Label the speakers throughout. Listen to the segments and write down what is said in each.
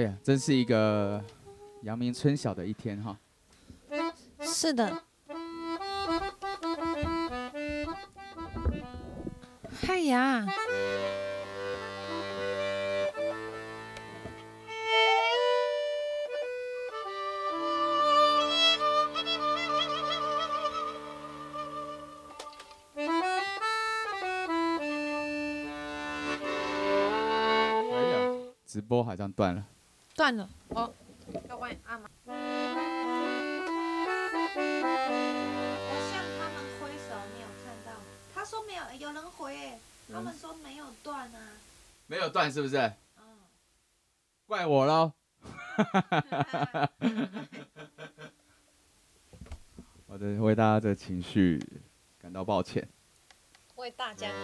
Speaker 1: 哎呀，真是一个阳明春晓的一天哈。
Speaker 2: 是的。嗨呀！
Speaker 1: 直播好像断了，
Speaker 2: 断了哦。各位阿妈，我向他们挥手，你有看到？他说没有，有人回哎，他们说没有断啊。
Speaker 1: 没有断是不是？嗯。怪我喽。我的为大家的情绪感到抱歉。
Speaker 2: 为大家的。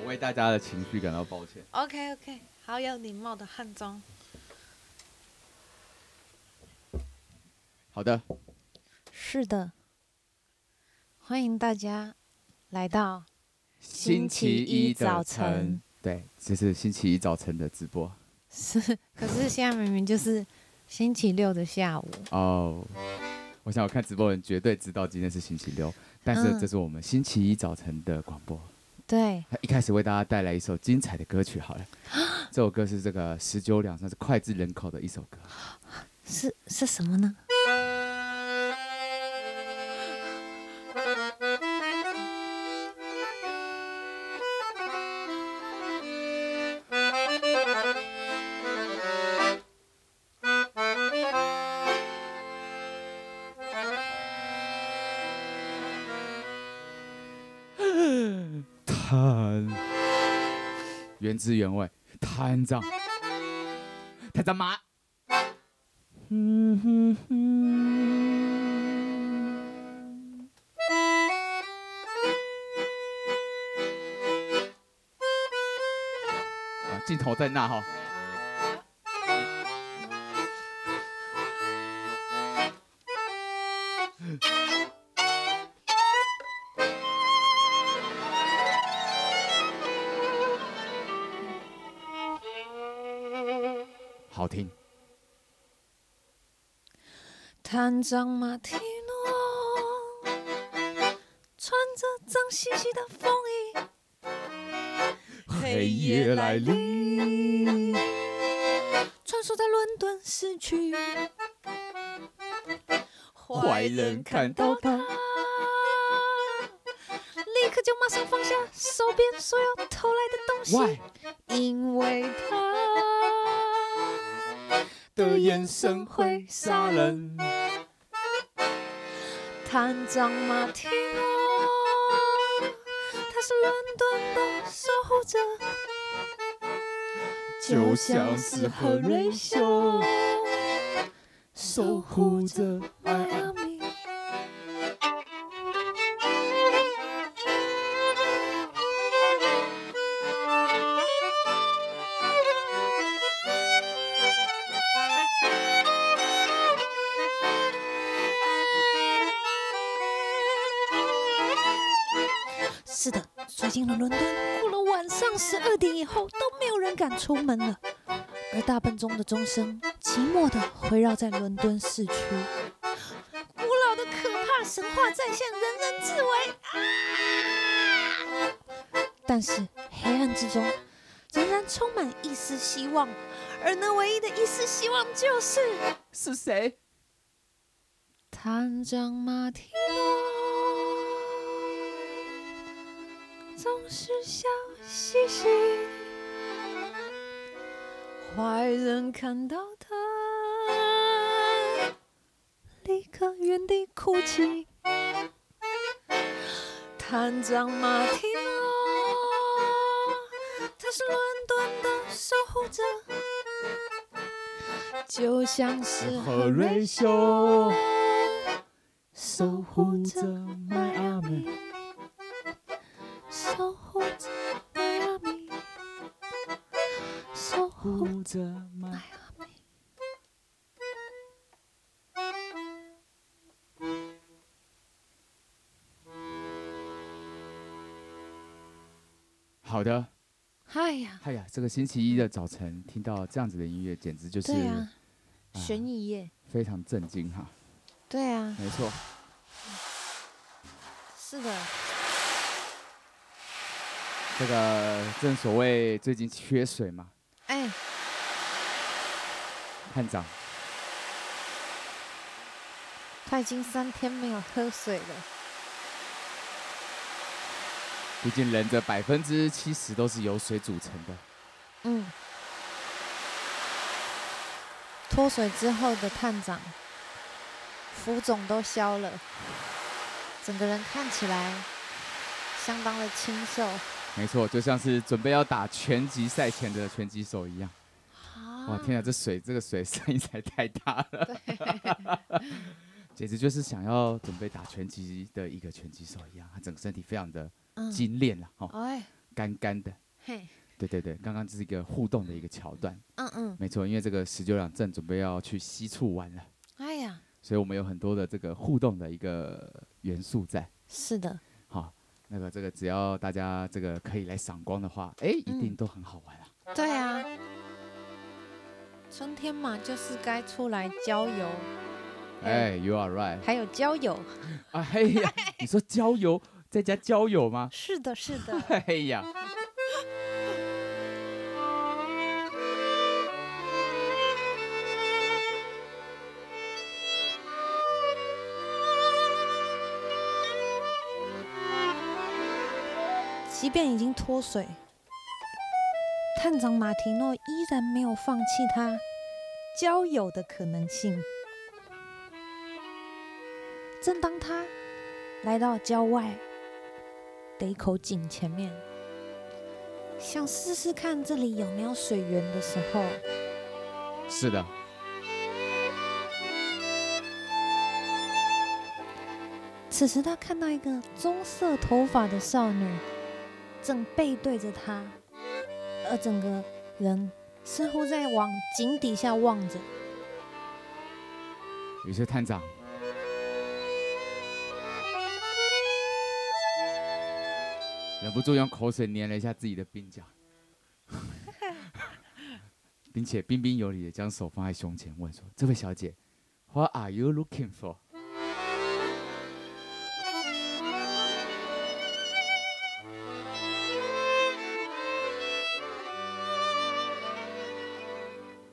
Speaker 1: 我为大家的情绪感到抱歉。
Speaker 2: OK OK。好有礼貌的汉中。
Speaker 1: 好的。
Speaker 2: 是的。欢迎大家来到星期一早晨。
Speaker 1: 对，这是星期一早晨的直播。
Speaker 2: 是，可是现在明明就是星期六的下午。
Speaker 1: 哦。我想我看直播人绝对知道今天是星期六，但是这是我们星期一早晨的广播。
Speaker 2: 对，
Speaker 1: 一开始为大家带来一首精彩的歌曲，好了，这首歌是这个十九两，算是脍炙人口的一首歌，
Speaker 2: 是是什么呢？
Speaker 1: 原汁原味，团长，团长嘛，嗯哼哼，啊，镜头在那哈。
Speaker 2: 团长马提诺穿着脏兮兮的风衣，黑夜来临，穿梭在伦敦市区，坏人看到他，立刻就马上放下手边所有偷来的东西?因为他。的眼神会杀人。团长马提诺，他是伦敦的守护者，就像是何瑞修守护着迈阿密。进了伦敦，过了晚上十二点以后，都没有人敢出门了。而大笨钟的钟声寂寞地围绕在伦敦市区，古老的可怕神话再现，人人自危啊！但是黑暗之中仍然充满一丝希望，而那唯一的一丝希望就是
Speaker 1: 是谁？
Speaker 2: 探长马提诺。总是笑嘻嘻，坏人看到他，立刻原地哭泣。探长马提诺，他是伦敦的守护者，就像是何瑞修守护着迈阿密。
Speaker 1: 的，
Speaker 2: 哎呀，
Speaker 1: 哎呀，这个星期一的早晨听到这样子的音乐，简直就是
Speaker 2: 对啊，悬疑耶，
Speaker 1: 非常震惊哈。
Speaker 2: 对啊，
Speaker 1: 没错，
Speaker 2: 是的。
Speaker 1: 这个正所谓最近缺水嘛，
Speaker 2: 哎，
Speaker 1: 探长，
Speaker 2: 他已经三天没有喝水了。
Speaker 1: 毕竟人的百分之七十都是由水组成的。
Speaker 2: 嗯，脱水之后的探长，浮肿都消了，整个人看起来相当的清瘦。
Speaker 1: 没错，就像是准备要打拳击赛前的拳击手一样。
Speaker 2: 啊、
Speaker 1: 哇，天啊，这水这个水声音才太大了，
Speaker 2: 对
Speaker 1: 简直就是想要准备打拳击的一个拳击手一样，他整个身体非常的精炼了，哈、嗯，干干的。嘿，对对对，刚刚这是一个互动的一个桥段。嗯嗯，没错，因为这个十九两正准备要去西处玩了。哎呀，所以我们有很多的这个互动的一个元素在。
Speaker 2: 是的。
Speaker 1: 好。那个，这个只要大家这个可以来赏光的话，哎，一定都很好玩啊。
Speaker 2: 嗯、对啊，春天嘛，就是该出来郊游。
Speaker 1: 哎，You are right。
Speaker 2: 还有郊游。
Speaker 1: 哎呀，你说郊游在家交友吗？
Speaker 2: 是的，是的。
Speaker 1: 哎呀。
Speaker 2: 即便已经脱水，探长马提诺依然没有放弃他交友的可能性。正当他来到郊外的一口井前面，想试试看这里有没有水源的时候，
Speaker 1: 是的，
Speaker 2: 此时他看到一个棕色头发的少女。正背对着他，而整个人似乎在往井底下望着。
Speaker 1: 于是探长忍不住用口水粘了一下自己的鬓角，并且彬彬有礼的将手放在胸前，问说：“这位小姐，What are you looking for？”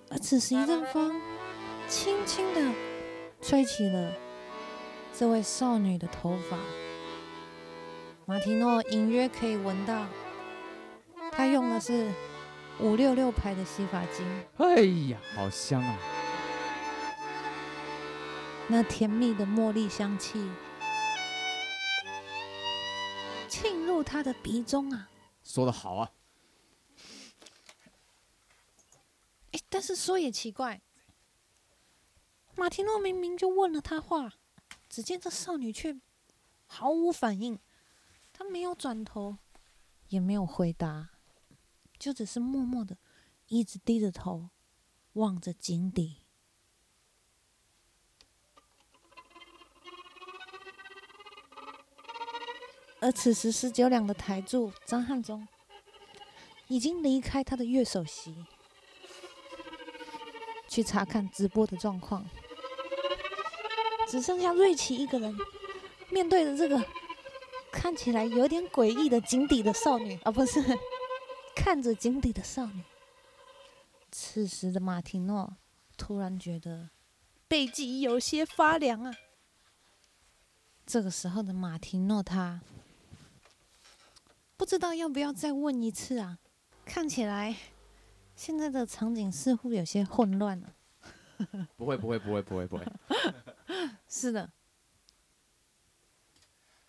Speaker 2: 而此时，一阵风轻轻的吹起了这位少女的头发。马提诺隐约可以闻到，他用的是五六六牌的洗发精。
Speaker 1: 哎呀，好香啊！
Speaker 2: 那甜蜜的茉莉香气沁入他的鼻中啊！
Speaker 1: 说得好啊！
Speaker 2: 但是说也奇怪，马提诺明明就问了他话，只见这少女却毫无反应，他没有转头，也没有回答，就只是默默的一直低着头望着井底。而此时十九两的台柱张汉忠已经离开他的乐手席。去查看直播的状况，只剩下瑞奇一个人，面对着这个看起来有点诡异的井底的少女，而、哦、不是 看着井底的少女。此时的马提诺突然觉得背脊有些发凉啊。这个时候的马提诺他不知道要不要再问一次啊？看起来。现在的场景似乎有些混乱了。
Speaker 1: 不会，不会，不会，不会，不会。
Speaker 2: 是的，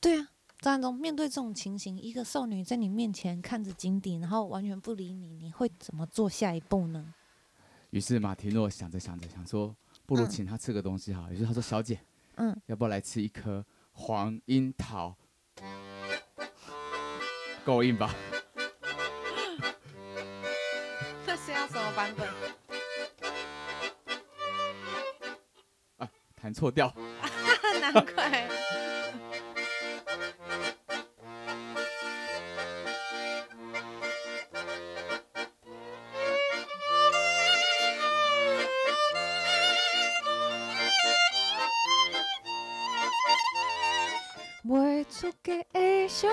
Speaker 2: 对啊，张安东，面对这种情形，一个少女在你面前看着井底，然后完全不理你，你会怎么做下一步呢？
Speaker 1: 于是马提诺想着想着，想说，不如请她吃个东西好。于、嗯、是他说：“小姐，嗯，要不要来吃一颗黄樱桃？够硬吧？”
Speaker 2: 这是要什么版本？
Speaker 1: 啊，弹错调。
Speaker 2: 难怪。出嫁的小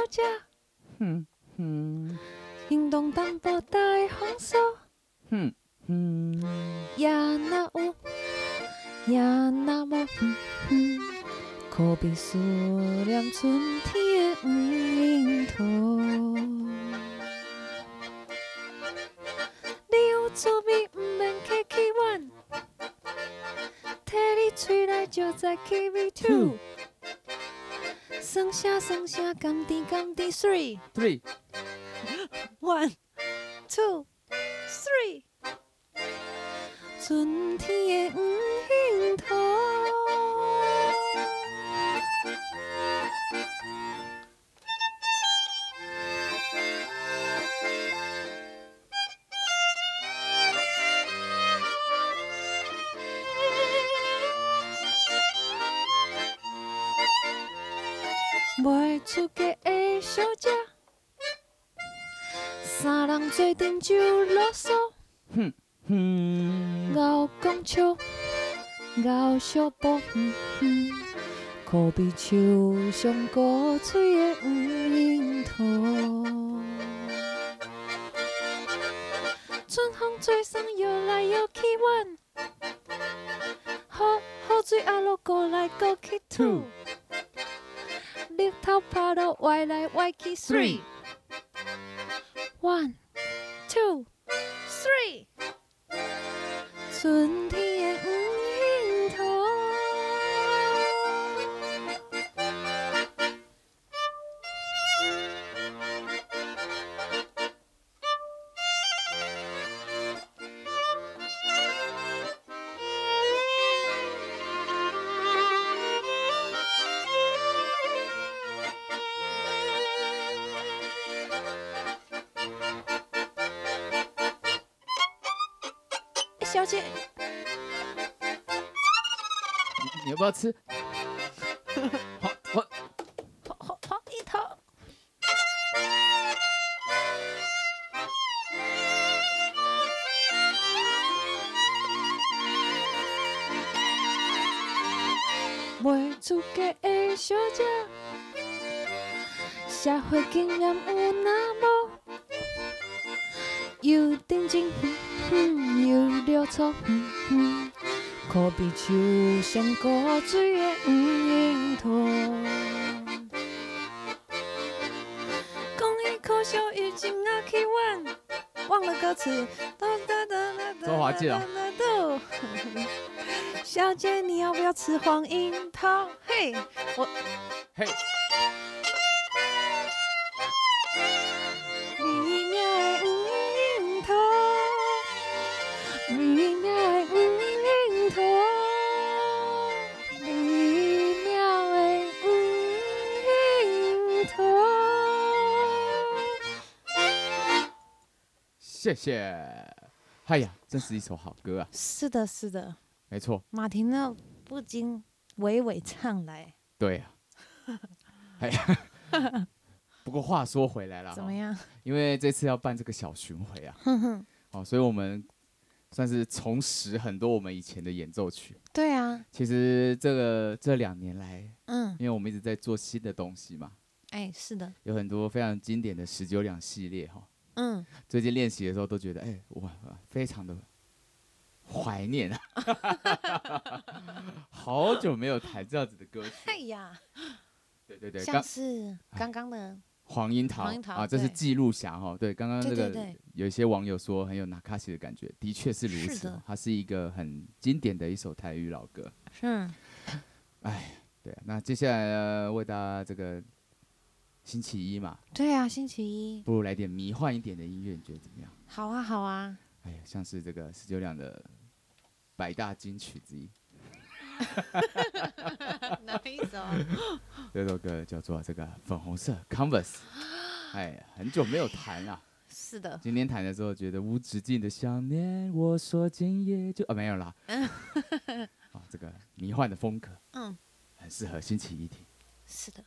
Speaker 2: 甘甜，three，one，two，three，春天的樱桃。就啰嗦。哼哼，熬讲笑，熬小宝。哼哼，可比树上古翠的樱桃。春风吹送摇来摇去，阮好好水阿落过来过去吐。日头拍落歪来歪去，three，one，two，three，春天
Speaker 1: 你要不要吃？好，好，
Speaker 2: 好，好，好，一头。未出嫁的小姐，社会经验有那么，又定情。嗯，有了错，嗯嗯，可比树上古锥的樱桃。讲伊可笑，伊真爱去玩，忘了歌词。
Speaker 1: 周华健啊！
Speaker 2: 小姐，你要不要吃黄樱桃？嘿，我，
Speaker 1: 嘿。谢谢，哎呀，真是一首好歌啊！
Speaker 2: 是的，是的，
Speaker 1: 没错。
Speaker 2: 马婷呢，不禁娓娓唱来。
Speaker 1: 对啊，哎呀，不过话说回来了，
Speaker 2: 怎么样？
Speaker 1: 因为这次要办这个小巡回啊，哦，所以我们算是重拾很多我们以前的演奏曲。
Speaker 2: 对啊，
Speaker 1: 其实这个这两年来，嗯，因为我们一直在做新的东西嘛，
Speaker 2: 哎，是的，
Speaker 1: 有很多非常经典的十九两系列哈。
Speaker 2: 嗯，
Speaker 1: 最近练习的时候都觉得，哎、欸，哇，非常的怀念啊，好久没有弹这样子的歌曲。
Speaker 2: 哎呀，
Speaker 1: 对对对，
Speaker 2: 像是刚刚的
Speaker 1: 黄樱桃，啊，这是记录侠哈。对，刚刚那个有一些网友说很有那卡西的感觉，的确是如此。它是一个很经典的一首台语老歌。
Speaker 2: 是，
Speaker 1: 哎，对，那接下来呢，为大家这个。星期一嘛，
Speaker 2: 对啊，星期一，
Speaker 1: 不如来点迷幻一点的音乐，你觉得怎么样？
Speaker 2: 好啊，好啊。
Speaker 1: 哎呀，像是这个十九两的百大金曲之一。
Speaker 2: 哪一首？
Speaker 1: 这首歌叫做这个粉红色 Converse。哎，很久没有弹了。
Speaker 2: 是的。
Speaker 1: 今天弹的时候觉得无止境的想念，我说今夜就啊没有啦。啊，这个迷幻的风格，嗯，很适合星期一听。
Speaker 2: 是的。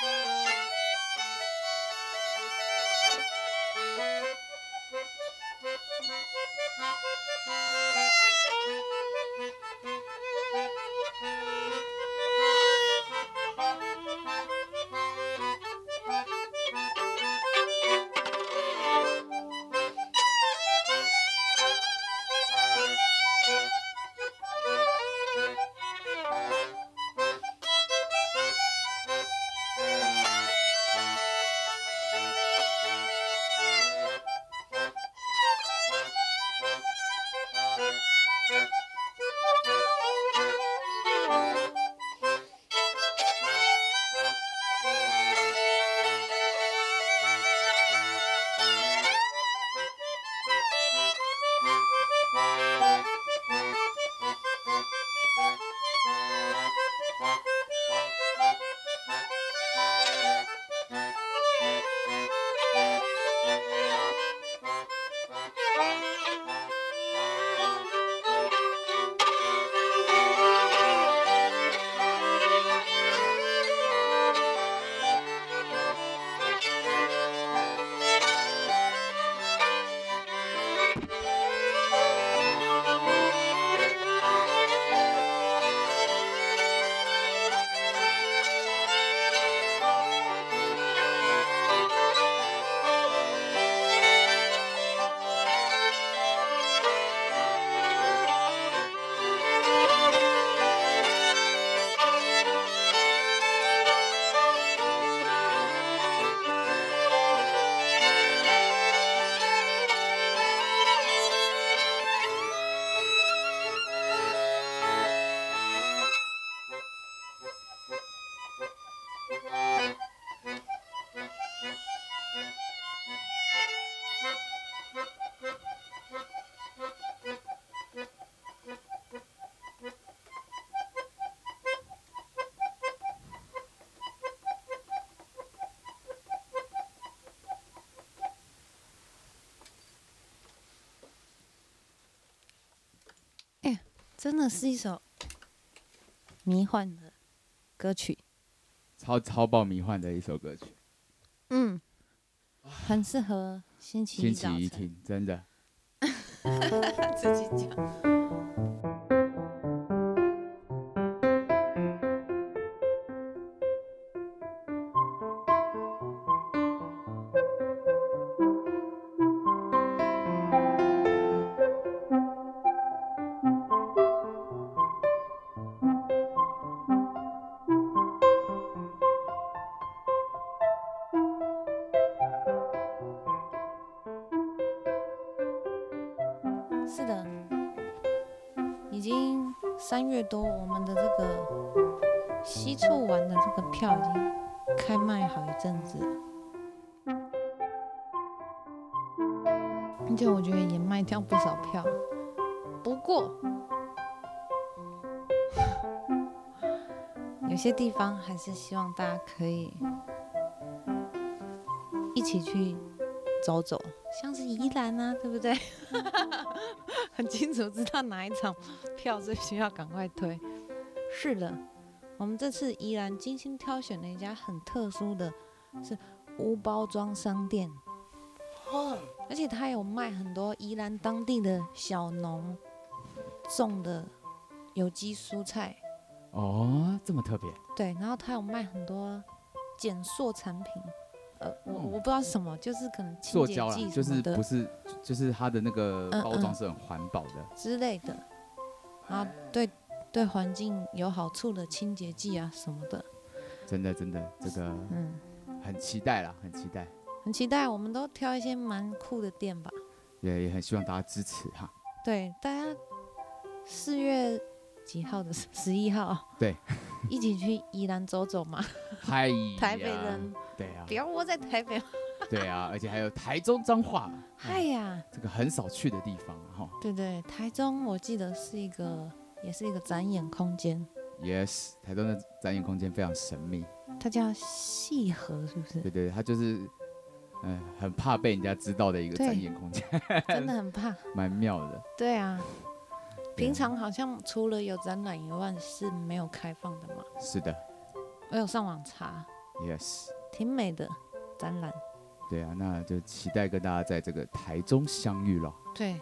Speaker 2: Música 真的是一首迷幻的歌曲，
Speaker 1: 超超爆迷幻的一首歌曲。
Speaker 2: 嗯，很适合星期一早晨。星期一
Speaker 1: 听，真的。
Speaker 2: 自己讲。三月多，我们的这个西处玩的这个票已经开卖好一阵子了，而且我觉得也卖掉不少票。不过，有些地方还是希望大家可以一起去走走，像是宜兰啊，对不对？很清楚知道哪一场票最需要赶快推。是的，我们这次宜兰精心挑选了一家很特殊的，是无包装商店。而且他有卖很多宜兰当地的小农种的有机蔬菜。
Speaker 1: 哦，这么特别。
Speaker 2: 对，然后他有卖很多减塑产品。呃，我我不知道是什么，就是可能清洁剂
Speaker 1: 就是不是，就是它的那个包装是很环保的、嗯嗯、
Speaker 2: 之类的，然后对对环境有好处的清洁剂啊什么的。
Speaker 1: 真的真的，这个嗯，很期待啦，很期待，
Speaker 2: 很期待。我们都挑一些蛮酷的店吧，
Speaker 1: 也也很希望大家支持哈。
Speaker 2: 对，大家四月几号的十一号？
Speaker 1: 对。
Speaker 2: 一起去宜兰走走嘛？
Speaker 1: 嗨，
Speaker 2: 台北人，
Speaker 1: 对啊，
Speaker 2: 不要窝在台北。
Speaker 1: 对啊，而且还有台中彰化，
Speaker 2: 嗨 呀，
Speaker 1: 这个很少去的地方哈。
Speaker 2: 对对，台中我记得是一个，也是一个展演空间。
Speaker 1: Yes，台中的展演空间非常神秘。
Speaker 2: 它叫细河，是不是？
Speaker 1: 对对，它就是，嗯，很怕被人家知道的一个展演空间。
Speaker 2: 真的很怕。
Speaker 1: 蛮妙的。
Speaker 2: 对啊。平常好像除了有展览以外是没有开放的嘛？
Speaker 1: 是的，
Speaker 2: 我有上网查。
Speaker 1: Yes，
Speaker 2: 挺美的展览。
Speaker 1: 对啊，那就期待跟大家在这个台中相遇了。
Speaker 2: 对，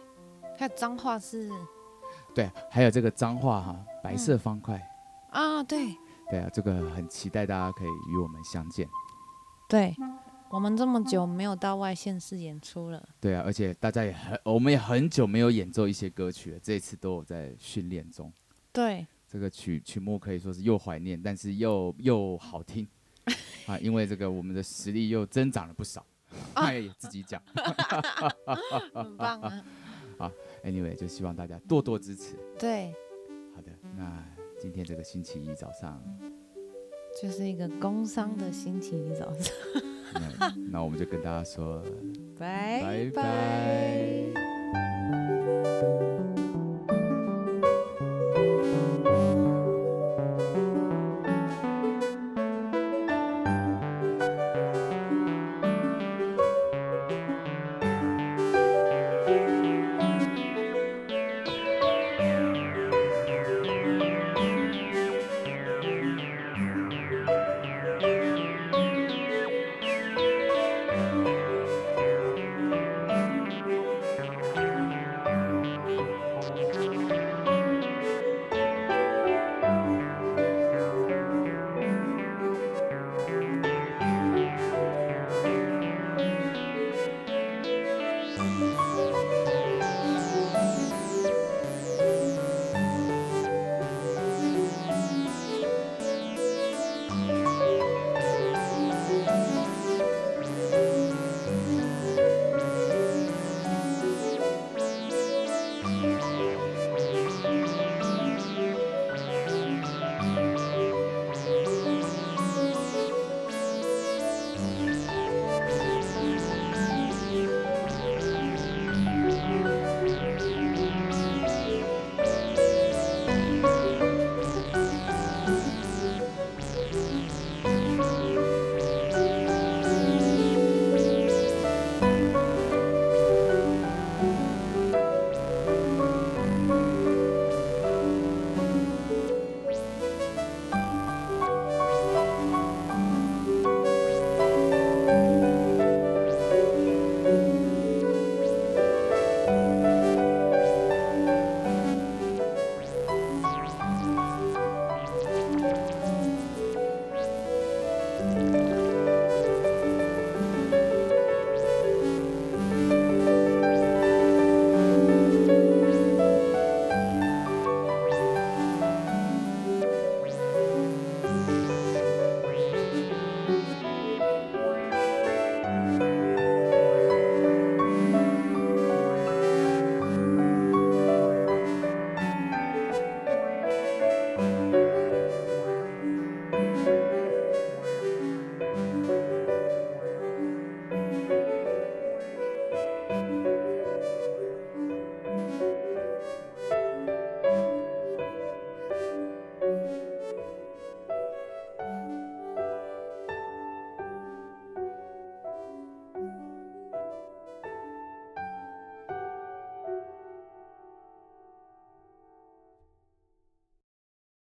Speaker 2: 还有脏话是。
Speaker 1: 对，还有这个脏话哈，白色方块。
Speaker 2: 嗯、啊，对。
Speaker 1: 对啊，这个很期待大家可以与我们相见。
Speaker 2: 对，我们这么久没有到外县市演出了。
Speaker 1: 对啊，而且大家也很，我们也很久没有演奏一些歌曲了，这一次都有在训练中。
Speaker 2: 对，
Speaker 1: 这个曲曲目可以说是又怀念，但是又又好听啊，因为这个我们的实力又增长了不少。他也自己讲，
Speaker 2: 很棒啊！
Speaker 1: 好，Anyway，就希望大家多多支持。
Speaker 2: 对，
Speaker 1: 好的，那。今天这个星期一早上，
Speaker 2: 就是一个工伤的星期一早上。
Speaker 1: 那那我们就跟大家说，
Speaker 2: 拜拜。
Speaker 1: 拜拜。